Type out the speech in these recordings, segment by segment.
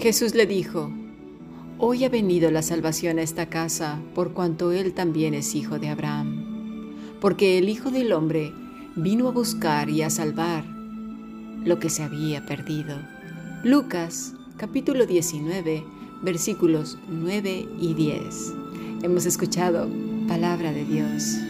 Jesús le dijo, Hoy ha venido la salvación a esta casa, por cuanto él también es hijo de Abraham, porque el Hijo del Hombre vino a buscar y a salvar lo que se había perdido. Lucas capítulo 19 versículos 9 y 10. Hemos escuchado palabra de Dios.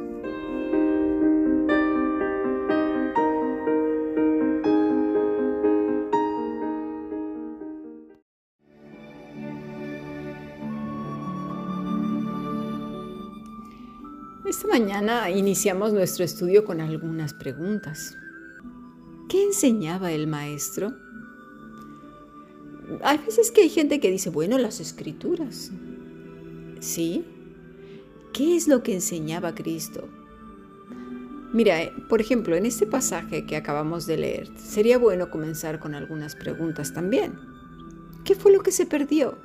Esta mañana iniciamos nuestro estudio con algunas preguntas. ¿Qué enseñaba el maestro? Hay veces que hay gente que dice, bueno, las escrituras. Sí, ¿Qué es lo que enseñaba Cristo? Mira, eh, por ejemplo, en este pasaje que acabamos de leer, sería bueno comenzar con algunas preguntas también. ¿Qué fue lo que se perdió?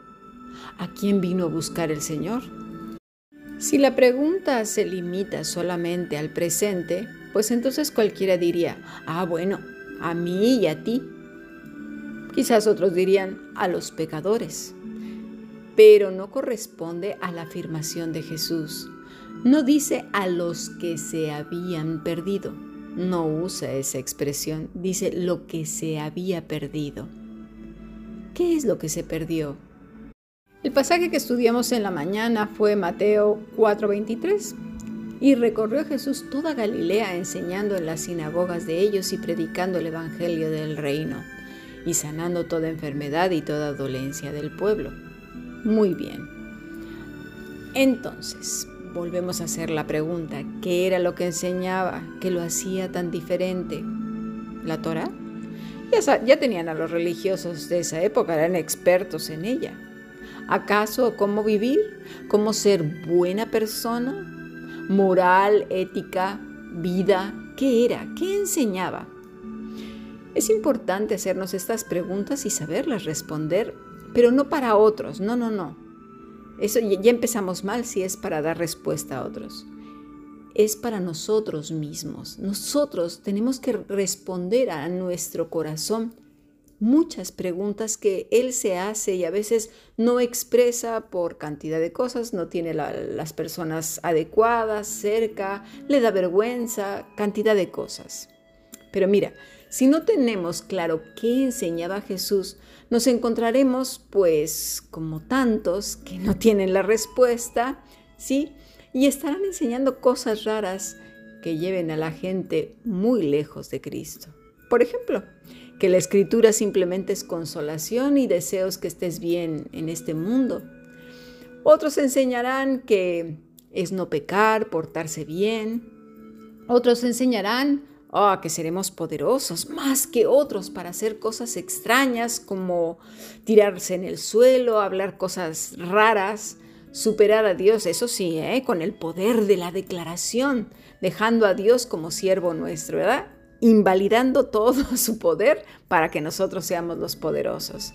¿A quién vino a buscar el Señor? Si la pregunta se limita solamente al presente, pues entonces cualquiera diría, ah, bueno, a mí y a ti. Quizás otros dirían, a los pecadores pero no corresponde a la afirmación de Jesús. No dice a los que se habían perdido. No usa esa expresión. Dice lo que se había perdido. ¿Qué es lo que se perdió? El pasaje que estudiamos en la mañana fue Mateo 4:23. Y recorrió Jesús toda Galilea enseñando en las sinagogas de ellos y predicando el Evangelio del reino, y sanando toda enfermedad y toda dolencia del pueblo. Muy bien. Entonces, volvemos a hacer la pregunta, ¿qué era lo que enseñaba que lo hacía tan diferente? ¿La Torah? Ya, ya tenían a los religiosos de esa época, eran expertos en ella. ¿Acaso cómo vivir? ¿Cómo ser buena persona? ¿Moral, ética, vida? ¿Qué era? ¿Qué enseñaba? Es importante hacernos estas preguntas y saberlas responder pero no para otros, no, no, no. Eso ya empezamos mal si es para dar respuesta a otros. Es para nosotros mismos. Nosotros tenemos que responder a nuestro corazón muchas preguntas que él se hace y a veces no expresa por cantidad de cosas, no tiene las personas adecuadas cerca, le da vergüenza, cantidad de cosas. Pero mira, si no tenemos claro qué enseñaba Jesús, nos encontraremos pues como tantos que no tienen la respuesta, ¿sí? Y estarán enseñando cosas raras que lleven a la gente muy lejos de Cristo. Por ejemplo, que la escritura simplemente es consolación y deseos que estés bien en este mundo. Otros enseñarán que es no pecar, portarse bien. Otros enseñarán oh, que seremos poderosos más que otros para hacer cosas extrañas como tirarse en el suelo, hablar cosas raras, superar a Dios, eso sí, ¿eh? con el poder de la declaración, dejando a Dios como siervo nuestro, ¿verdad? Invalidando todo su poder para que nosotros seamos los poderosos.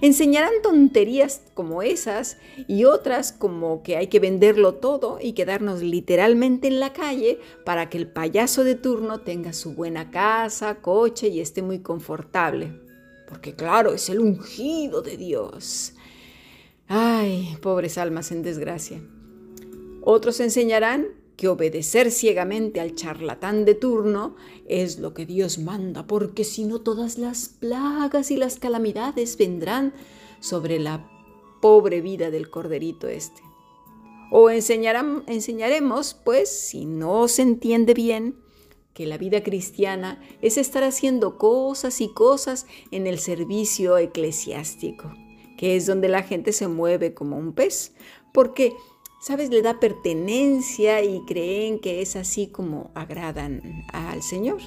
Enseñarán tonterías como esas y otras como que hay que venderlo todo y quedarnos literalmente en la calle para que el payaso de turno tenga su buena casa, coche y esté muy confortable. Porque claro, es el ungido de Dios. Ay, pobres almas en desgracia. Otros enseñarán que obedecer ciegamente al charlatán de turno es lo que Dios manda, porque si no todas las plagas y las calamidades vendrán sobre la pobre vida del corderito este. O enseñaremos, pues, si no se entiende bien, que la vida cristiana es estar haciendo cosas y cosas en el servicio eclesiástico, que es donde la gente se mueve como un pez, porque, ¿sabes?, le da pertenencia y creen que es así como agradan al Señor.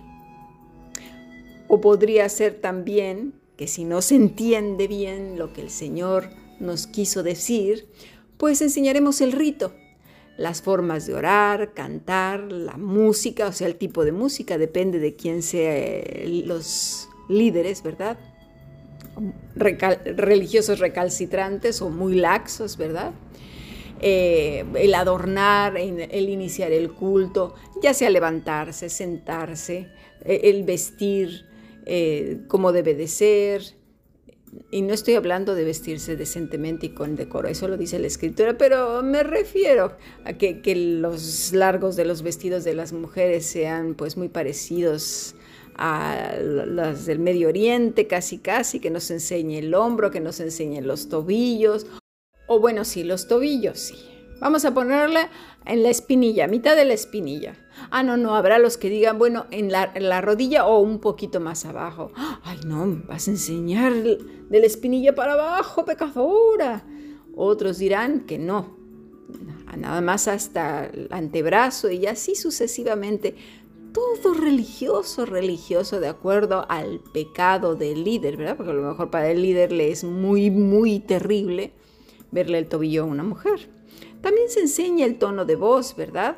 O podría ser también que si no se entiende bien lo que el Señor nos quiso decir, pues enseñaremos el rito las formas de orar, cantar, la música, o sea, el tipo de música, depende de quién sean los líderes, ¿verdad? religiosos recalcitrantes o muy laxos, ¿verdad? Eh, el adornar, el iniciar el culto, ya sea levantarse, sentarse, e, el vestir eh, como debe de ser, y no estoy hablando de vestirse decentemente y con decoro, eso lo dice la escritura, pero me refiero a que, los largos de los vestidos de las mujeres sean pues muy parecidos a las del Medio Oriente, casi casi, que nos enseñe el hombro, que nos enseñe los tobillos, o bueno, sí, los tobillos, sí. Vamos a ponerle en la espinilla, mitad de la espinilla. Ah, no, no, habrá los que digan, bueno, en la, rodilla o un poquito más abajo. Ay, no, vas a enseñar de la espinilla para abajo, pecadora. Otros dirán que no, nada más hasta el antebrazo y así sucesivamente. Todo religioso, religioso de acuerdo al pecado del líder, ¿verdad? Porque a lo mejor para el líder le es muy, muy terrible verle el tobillo a una mujer. También se enseña el tono de voz, ¿verdad?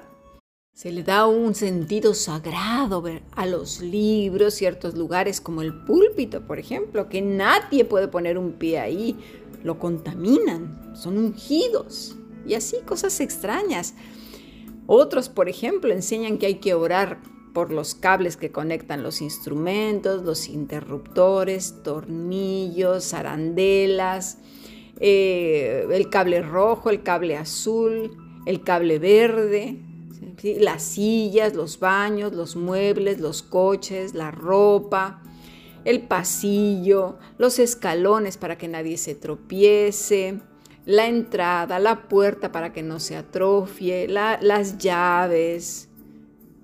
Se le da un sentido sagrado a los libros, ciertos lugares como el púlpito, por ejemplo, que nadie puede poner un pie ahí, lo contaminan, son ungidos y así cosas extrañas. Otros, por ejemplo, enseñan que hay que orar por los cables que conectan los instrumentos, los interruptores, tornillos, arandelas, eh, el cable rojo, el cable azul, el cable verde, las sillas, los baños, los muebles, los coches, la ropa, el pasillo, los escalones para que nadie se tropiece, la entrada, la puerta para que no se atrofie, las llaves,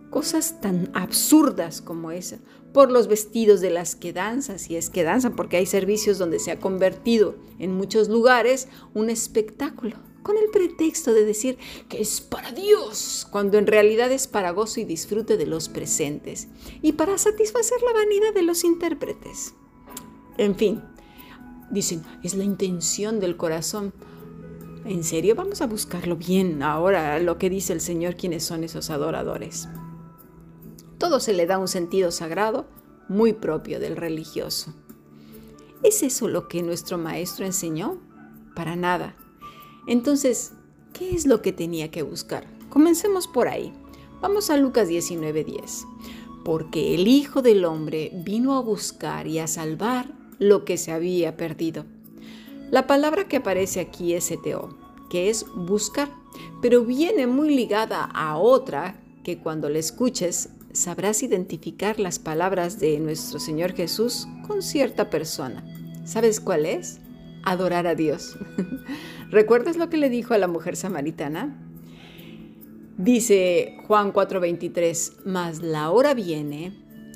cosas tan absurdas como esa, por los vestidos de las que danzan, si es que danzan, porque hay servicios donde se ha convertido en muchos lugares un espectáculo con el pretexto de decir que es para Dios, cuando en realidad es para gozo y disfrute de los presentes y para satisfacer la vanidad de los intérpretes. En fin, dicen, es la intención del corazón. ¿En serio? Vamos a buscarlo bien ahora, lo que dice el Señor, quiénes son esos adoradores. Todo se le da un sentido sagrado muy propio del religioso. ¿Es eso lo que nuestro maestro enseñó? Para nada. Entonces, ¿qué es lo que tenía que buscar? Comencemos por ahí. Vamos a Lucas 19:10. Porque el Hijo del Hombre vino a buscar y a salvar lo que se había perdido. La palabra que aparece aquí es eteo, que es buscar, pero viene muy ligada a otra que cuando la escuches sabrás identificar las palabras de nuestro Señor Jesús con cierta persona. ¿Sabes cuál es? Adorar a Dios. ¿Recuerdas lo que le dijo a la mujer samaritana? Dice Juan 4:23, mas la hora viene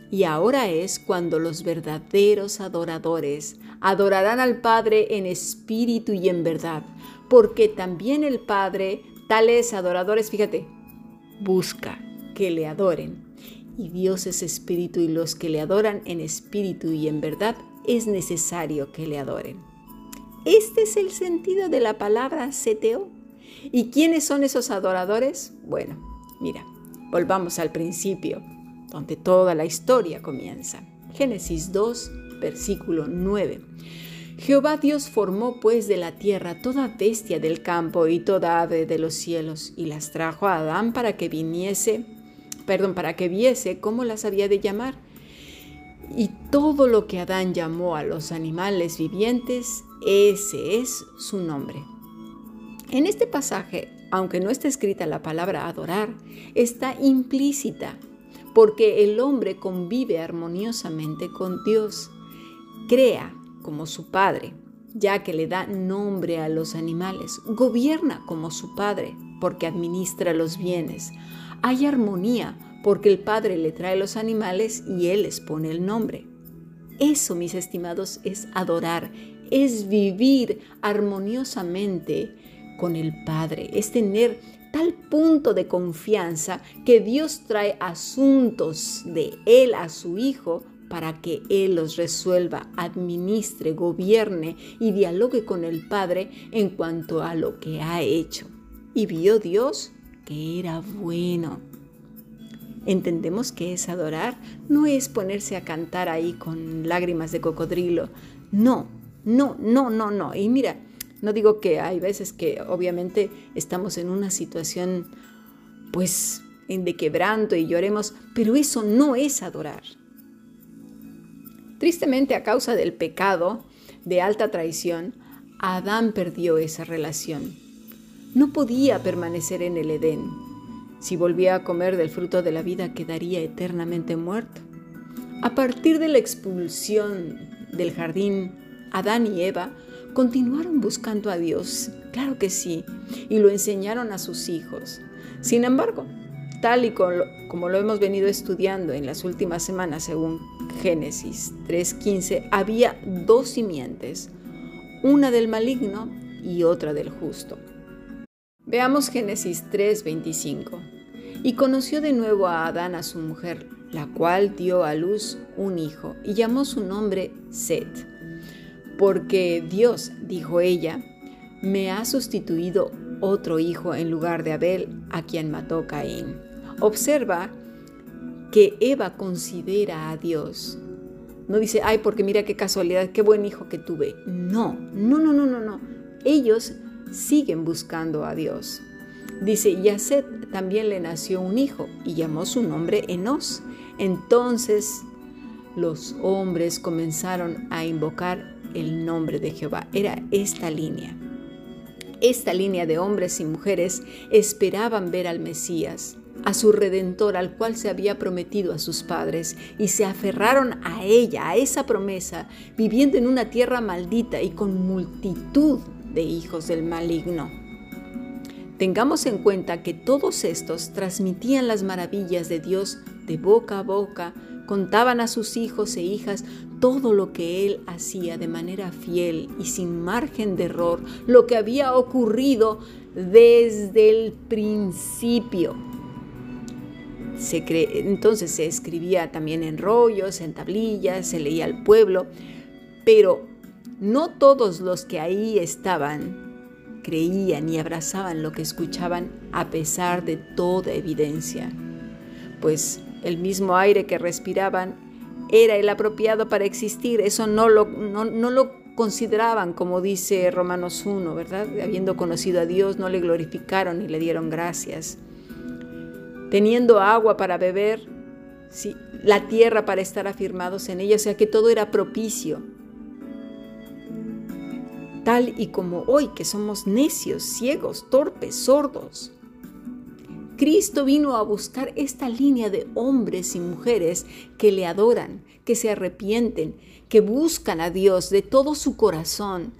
y ahora es cuando los verdaderos adoradores adorarán al Padre en espíritu y en verdad, porque también el Padre, tales adoradores, fíjate, busca que le adoren. Y Dios es espíritu y los que le adoran en espíritu y en verdad es necesario que le adoren. Este es el sentido de la palabra seteo. ¿Y quiénes son esos adoradores? Bueno, mira, volvamos al principio, donde toda la historia comienza. Génesis 2, versículo 9. Jehová Dios formó pues de la tierra toda bestia del campo y toda ave de los cielos, y las trajo a Adán para que viniese, perdón, para que viese cómo las había de llamar. Y todo lo que Adán llamó a los animales vivientes, ese es su nombre. En este pasaje, aunque no está escrita la palabra adorar, está implícita, porque el hombre convive armoniosamente con Dios, crea como su Padre, ya que le da nombre a los animales, gobierna como su Padre, porque administra los bienes. Hay armonía porque el Padre le trae los animales y Él les pone el nombre. Eso, mis estimados, es adorar, es vivir armoniosamente con el Padre, es tener tal punto de confianza que Dios trae asuntos de Él a su Hijo para que Él los resuelva, administre, gobierne y dialogue con el Padre en cuanto a lo que ha hecho. Y vio Dios que era bueno. Entendemos que es adorar, no es ponerse a cantar ahí con lágrimas de cocodrilo. No, no, no, no, no. Y mira, no digo que hay veces que obviamente estamos en una situación pues de quebranto y lloremos, pero eso no es adorar. Tristemente a causa del pecado de alta traición, Adán perdió esa relación. No podía permanecer en el Edén si volvía a comer del fruto de la vida, quedaría eternamente muerto. A partir de la expulsión del jardín, Adán y Eva continuaron buscando a Dios, claro que sí, y lo enseñaron a sus hijos. Sin embargo, tal y como lo hemos venido estudiando en las últimas semanas según Génesis 3.15, había dos simientes, una del maligno y otra del justo. Veamos Génesis 3:25. Y conoció de nuevo a Adán a su mujer, la cual dio a luz un hijo, y llamó su nombre Set. Porque Dios, dijo ella, me ha sustituido otro hijo en lugar de Abel, a quien mató Caín. Observa que Eva considera a Dios. No dice, ay, porque mira qué casualidad, qué buen hijo que tuve. No, no, no, no, no, no. Ellos siguen buscando a Dios. Dice, y a Seth también le nació un hijo y llamó su nombre Enos. Entonces los hombres comenzaron a invocar el nombre de Jehová. Era esta línea. Esta línea de hombres y mujeres esperaban ver al Mesías, a su redentor al cual se había prometido a sus padres, y se aferraron a ella, a esa promesa, viviendo en una tierra maldita y con multitud de hijos del maligno. Tengamos en cuenta que todos estos transmitían las maravillas de Dios de boca a boca, contaban a sus hijos e hijas todo lo que Él hacía de manera fiel y sin margen de error, lo que había ocurrido desde el principio. Entonces se escribía también en rollos, en tablillas, se leía al pueblo, pero no todos los que ahí estaban creían y abrazaban lo que escuchaban a pesar de toda evidencia, pues el mismo aire que respiraban era el apropiado para existir, eso no lo, no, lo consideraban, como dice Romanos 1, ¿verdad? Habiendo conocido a Dios, no le glorificaron ni le dieron gracias. Teniendo agua para beber, sí, la tierra para estar afirmados en ella, o sea que todo era propicio tal y como hoy que somos necios, ciegos, torpes, sordos. Cristo vino a buscar esta línea de hombres y mujeres que le adoran, que se arrepienten, que buscan a Dios de todo su corazón,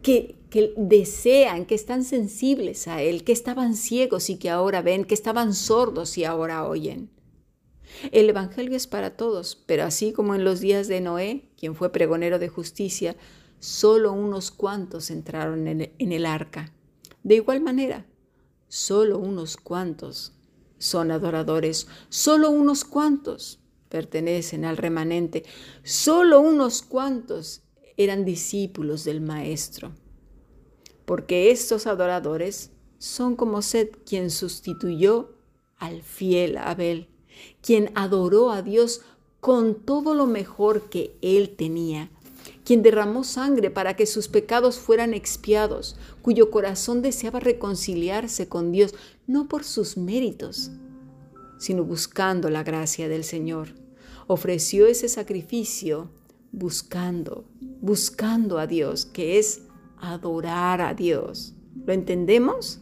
que, desean, que están sensibles a Él, que estaban ciegos y que ahora ven, que estaban sordos y ahora oyen. El Evangelio es para todos, pero así como en los días de Noé, quien fue pregonero de justicia, solo unos cuantos entraron en el arca. De igual manera, solo unos cuantos son adoradores, solo unos cuantos pertenecen al remanente, solo unos cuantos eran discípulos del Maestro. Porque estos adoradores son como Seth, quien sustituyó al fiel Abel, quien adoró a Dios con todo lo mejor que él tenía quien derramó sangre para que sus pecados fueran expiados, cuyo corazón deseaba reconciliarse con Dios, no por sus méritos, sino buscando la gracia del Señor. Ofreció ese sacrificio buscando, buscando a Dios, que es adorar a Dios. ¿Lo entendemos?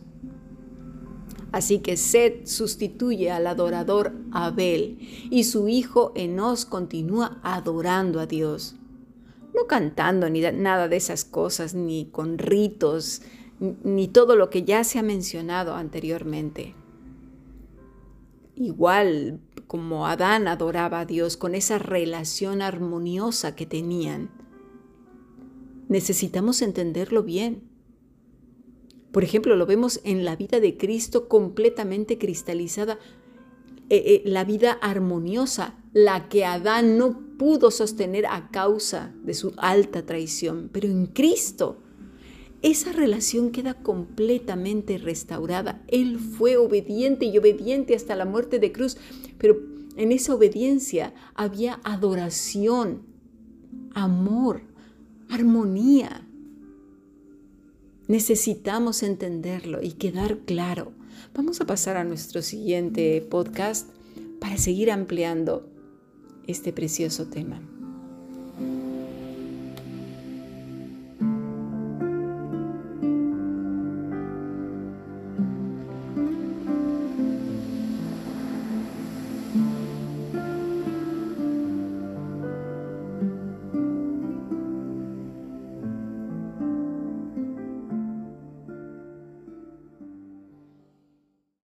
Así que Seth sustituye al adorador Abel y su hijo Enos continúa adorando a Dios no cantando ni nada de esas cosas, ni con ritos, ni todo lo que ya se ha mencionado anteriormente. Igual como Adán adoraba a Dios con esa relación armoniosa que tenían, necesitamos entenderlo bien. Por ejemplo, lo vemos en la vida de Cristo completamente cristalizada, eh, eh, la vida armoniosa, la que Adán no pudo sostener a causa de su alta traición, pero en Cristo esa relación queda completamente restaurada. Él fue obediente y obediente hasta la muerte de cruz, pero en esa obediencia había adoración, amor, armonía. Necesitamos entenderlo y quedar claro. Vamos a pasar a nuestro siguiente podcast para seguir ampliando este precioso tema.